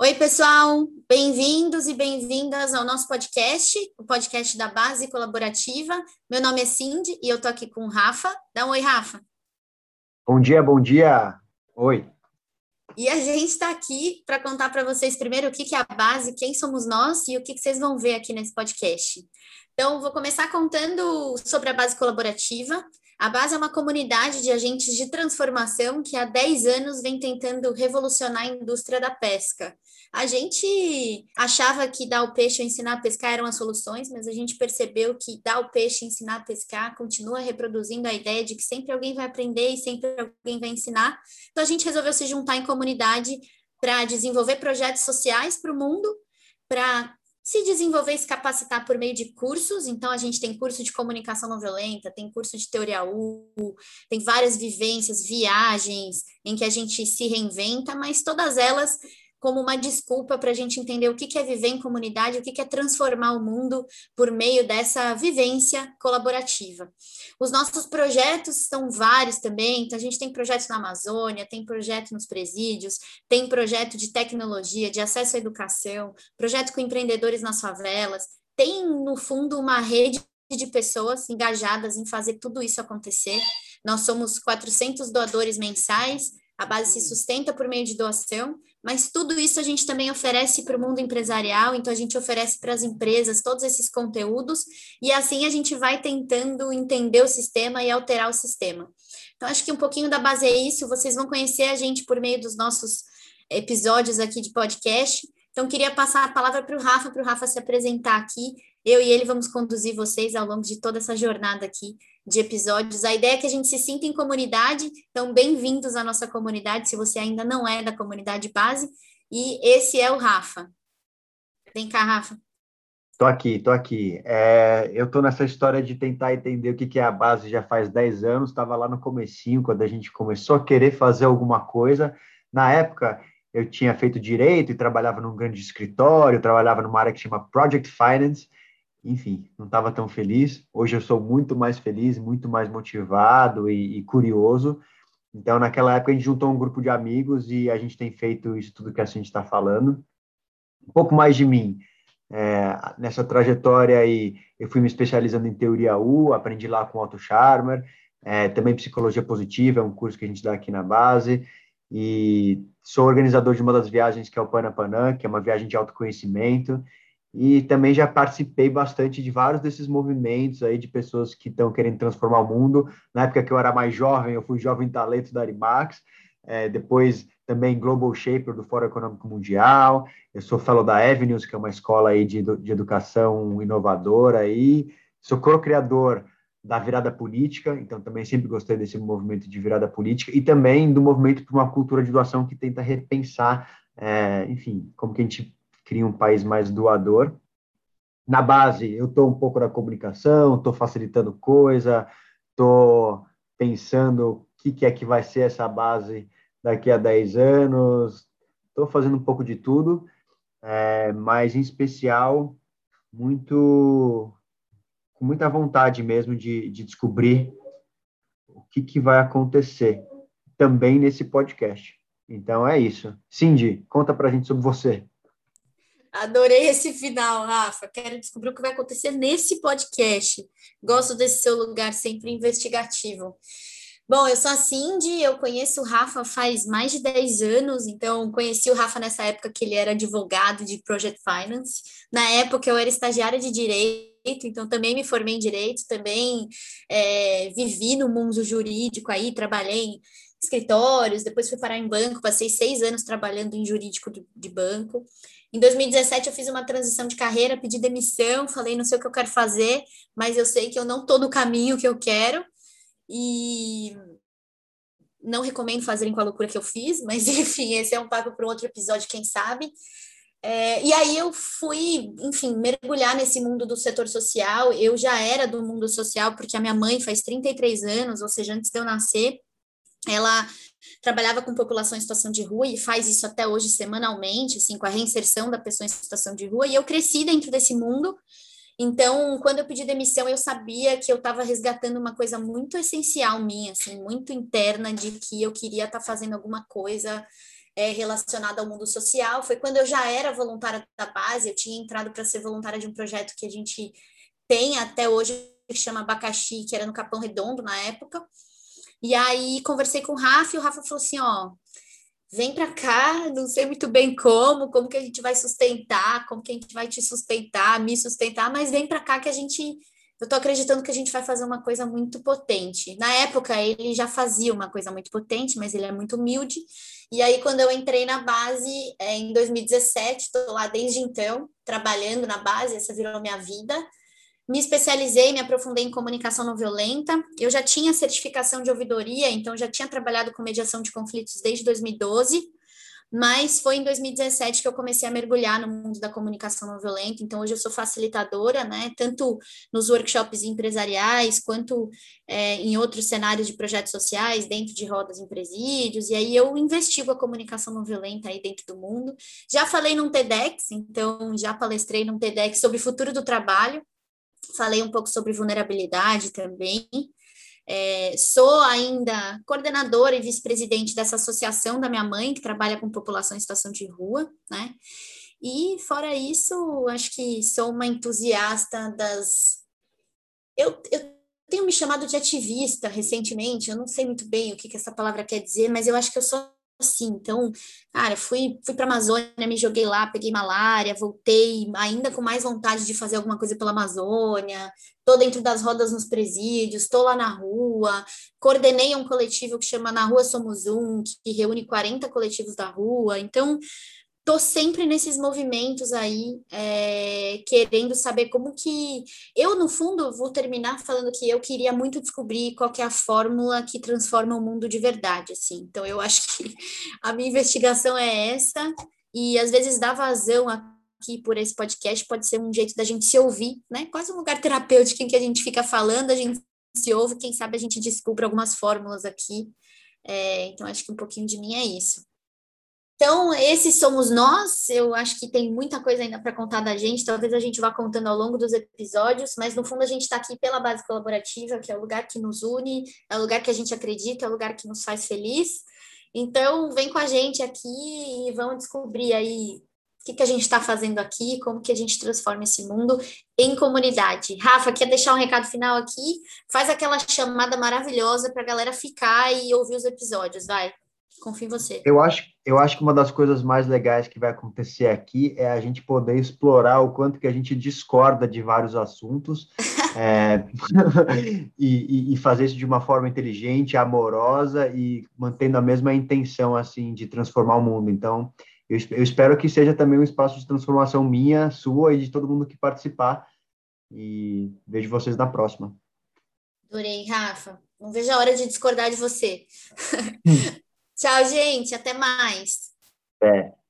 Oi, pessoal, bem-vindos e bem-vindas ao nosso podcast, o podcast da Base Colaborativa. Meu nome é Cindy e eu tô aqui com o Rafa. Dá um oi, Rafa. Bom dia, bom dia. Oi. E a gente está aqui para contar para vocês primeiro o que, que é a base, quem somos nós e o que, que vocês vão ver aqui nesse podcast. Então, vou começar contando sobre a base colaborativa. A base é uma comunidade de agentes de transformação que há 10 anos vem tentando revolucionar a indústria da pesca. A gente achava que dar o peixe ou ensinar a pescar eram as soluções, mas a gente percebeu que dar o peixe e ensinar a pescar continua reproduzindo a ideia de que sempre alguém vai aprender e sempre alguém vai ensinar. Então a gente resolveu se juntar em comunidade para desenvolver projetos sociais para o mundo, para se desenvolver e se capacitar por meio de cursos. Então, a gente tem curso de comunicação não violenta, tem curso de teoria U, tem várias vivências, viagens em que a gente se reinventa, mas todas elas como uma desculpa para a gente entender o que é viver em comunidade, o que é transformar o mundo por meio dessa vivência colaborativa. Os nossos projetos são vários também, então a gente tem projetos na Amazônia, tem projeto nos presídios, tem projeto de tecnologia, de acesso à educação, projeto com empreendedores nas favelas, tem no fundo uma rede de pessoas engajadas em fazer tudo isso acontecer. Nós somos 400 doadores mensais, a base se sustenta por meio de doação, mas tudo isso a gente também oferece para o mundo empresarial, então a gente oferece para as empresas todos esses conteúdos, e assim a gente vai tentando entender o sistema e alterar o sistema. Então, acho que um pouquinho da base é isso, vocês vão conhecer a gente por meio dos nossos episódios aqui de podcast. Então, queria passar a palavra para o Rafa, para o Rafa se apresentar aqui. Eu e ele vamos conduzir vocês ao longo de toda essa jornada aqui de episódios. A ideia é que a gente se sinta em comunidade, então bem-vindos à nossa comunidade, se você ainda não é da comunidade base. E esse é o Rafa. Vem cá, Rafa. Tô aqui, tô aqui. É, eu tô nessa história de tentar entender o que, que é a base já faz 10 anos, estava lá no comecinho, quando a gente começou a querer fazer alguma coisa. Na época, eu tinha feito direito e trabalhava num grande escritório, trabalhava numa área que chama Project Finance, enfim, não estava tão feliz. Hoje eu sou muito mais feliz, muito mais motivado e, e, curioso. Então, naquela época, a gente juntou um grupo de amigos e a gente tem feito isso tudo que a gente está falando. Um pouco mais de mim. É, nessa trajetória aí, eu fui me especializando em teoria U, aprendi lá com Otto Scharmer, é, também psicologia positiva, é um curso que a gente dá aqui na base, e sou organizador de uma das viagens que é o Panapanã, que é uma viagem de autoconhecimento, e também já participei bastante de vários desses movimentos aí de pessoas que estão querendo transformar o mundo. Na época que eu era mais jovem, eu fui jovem talento da Arimax, é, depois também Global Shaper do Fórum Econômico Mundial, eu sou fellow da Avenues, que é uma escola aí de, de educação inovadora aí, sou co-criador da virada política, então também sempre gostei desse movimento de virada política e também do movimento para uma cultura de doação que tenta repensar, é, enfim, como que a gente cria um país mais doador. Na base, eu estou um pouco na comunicação, estou facilitando coisa, estou pensando o que, que é que vai ser essa base daqui a 10 anos, estou fazendo um pouco de tudo, é, mas em especial muito com muita vontade mesmo de, de descobrir o que, que vai acontecer também nesse podcast. Então é isso. Cindy, conta para a gente sobre você. Adorei esse final, Rafa. Quero descobrir o que vai acontecer nesse podcast. Gosto desse seu lugar sempre investigativo. Bom, eu sou a Cindy, eu conheço o Rafa faz mais de 10 anos, então conheci o Rafa nessa época que ele era advogado de Project Finance. Na época eu era estagiária de Direito, então também me formei em Direito, também é, vivi no mundo jurídico aí, trabalhei em escritórios, depois fui parar em banco, passei seis anos trabalhando em jurídico de banco. Em 2017 eu fiz uma transição de carreira, pedi demissão, falei não sei o que eu quero fazer, mas eu sei que eu não estou no caminho que eu quero e não recomendo fazerem com a loucura que eu fiz, mas enfim, esse é um papo para um outro episódio, quem sabe. É, e aí eu fui, enfim, mergulhar nesse mundo do setor social. Eu já era do mundo social porque a minha mãe faz 33 anos, ou seja, antes de eu nascer, ela trabalhava com população em situação de rua e faz isso até hoje semanalmente, assim, com a reinserção da pessoa em situação de rua, e eu cresci dentro desse mundo. Então, quando eu pedi demissão, eu sabia que eu estava resgatando uma coisa muito essencial minha, assim, muito interna, de que eu queria estar tá fazendo alguma coisa é, relacionada ao mundo social. Foi quando eu já era voluntária da base, eu tinha entrado para ser voluntária de um projeto que a gente tem até hoje, que chama Abacaxi, que era no Capão Redondo na época. E aí conversei com o Rafa e o Rafa falou assim: ó, vem para cá, não sei muito bem como, como que a gente vai sustentar, como que a gente vai te sustentar, me sustentar, mas vem para cá que a gente eu estou acreditando que a gente vai fazer uma coisa muito potente. Na época, ele já fazia uma coisa muito potente, mas ele é muito humilde. E aí, quando eu entrei na base, é, em 2017, estou lá desde então, trabalhando na base, essa virou minha vida. Me especializei, me aprofundei em comunicação não violenta. Eu já tinha certificação de ouvidoria, então já tinha trabalhado com mediação de conflitos desde 2012 mas foi em 2017 que eu comecei a mergulhar no mundo da comunicação não violenta, então hoje eu sou facilitadora, né, tanto nos workshops empresariais, quanto é, em outros cenários de projetos sociais, dentro de rodas em presídios, e aí eu investigo a comunicação não violenta aí dentro do mundo. Já falei num TEDx, então já palestrei num TEDx sobre o futuro do trabalho, falei um pouco sobre vulnerabilidade também, é, sou ainda coordenadora e vice-presidente dessa associação da minha mãe, que trabalha com população em situação de rua, né? E fora isso, acho que sou uma entusiasta das. Eu, eu tenho me chamado de ativista recentemente, eu não sei muito bem o que, que essa palavra quer dizer, mas eu acho que eu sou assim. Então, cara, fui, fui para Amazônia, me joguei lá, peguei malária, voltei ainda com mais vontade de fazer alguma coisa pela Amazônia. Tô dentro das rodas nos presídios, estou lá na rua, coordenei um coletivo que chama Na Rua Somos Um, que reúne 40 coletivos da rua. Então, tô sempre nesses movimentos aí, é, querendo saber como que. Eu, no fundo, vou terminar falando que eu queria muito descobrir qual é a fórmula que transforma o mundo de verdade, assim. Então, eu acho que a minha investigação é essa, e às vezes dar vazão aqui por esse podcast pode ser um jeito da gente se ouvir, né? Quase um lugar terapêutico em que a gente fica falando, a gente se ouve, quem sabe a gente descobre algumas fórmulas aqui. É, então, acho que um pouquinho de mim é isso. Então, esses somos nós. Eu acho que tem muita coisa ainda para contar da gente. Talvez a gente vá contando ao longo dos episódios, mas no fundo a gente está aqui pela base colaborativa, que é o lugar que nos une, é o lugar que a gente acredita, é o lugar que nos faz feliz. Então, vem com a gente aqui e vamos descobrir aí o que, que a gente está fazendo aqui, como que a gente transforma esse mundo em comunidade. Rafa, quer deixar um recado final aqui? Faz aquela chamada maravilhosa para a galera ficar e ouvir os episódios, vai. Confio em você. Eu acho, eu acho que uma das coisas mais legais que vai acontecer aqui é a gente poder explorar o quanto que a gente discorda de vários assuntos é, e, e, fazer isso de uma forma inteligente, amorosa e mantendo a mesma intenção assim de transformar o mundo. Então, eu, eu espero que seja também um espaço de transformação minha, sua e de todo mundo que participar. E vejo vocês na próxima. Adorei, Rafa. Não vejo a hora de discordar de você. Tchau, gente. Até mais. É.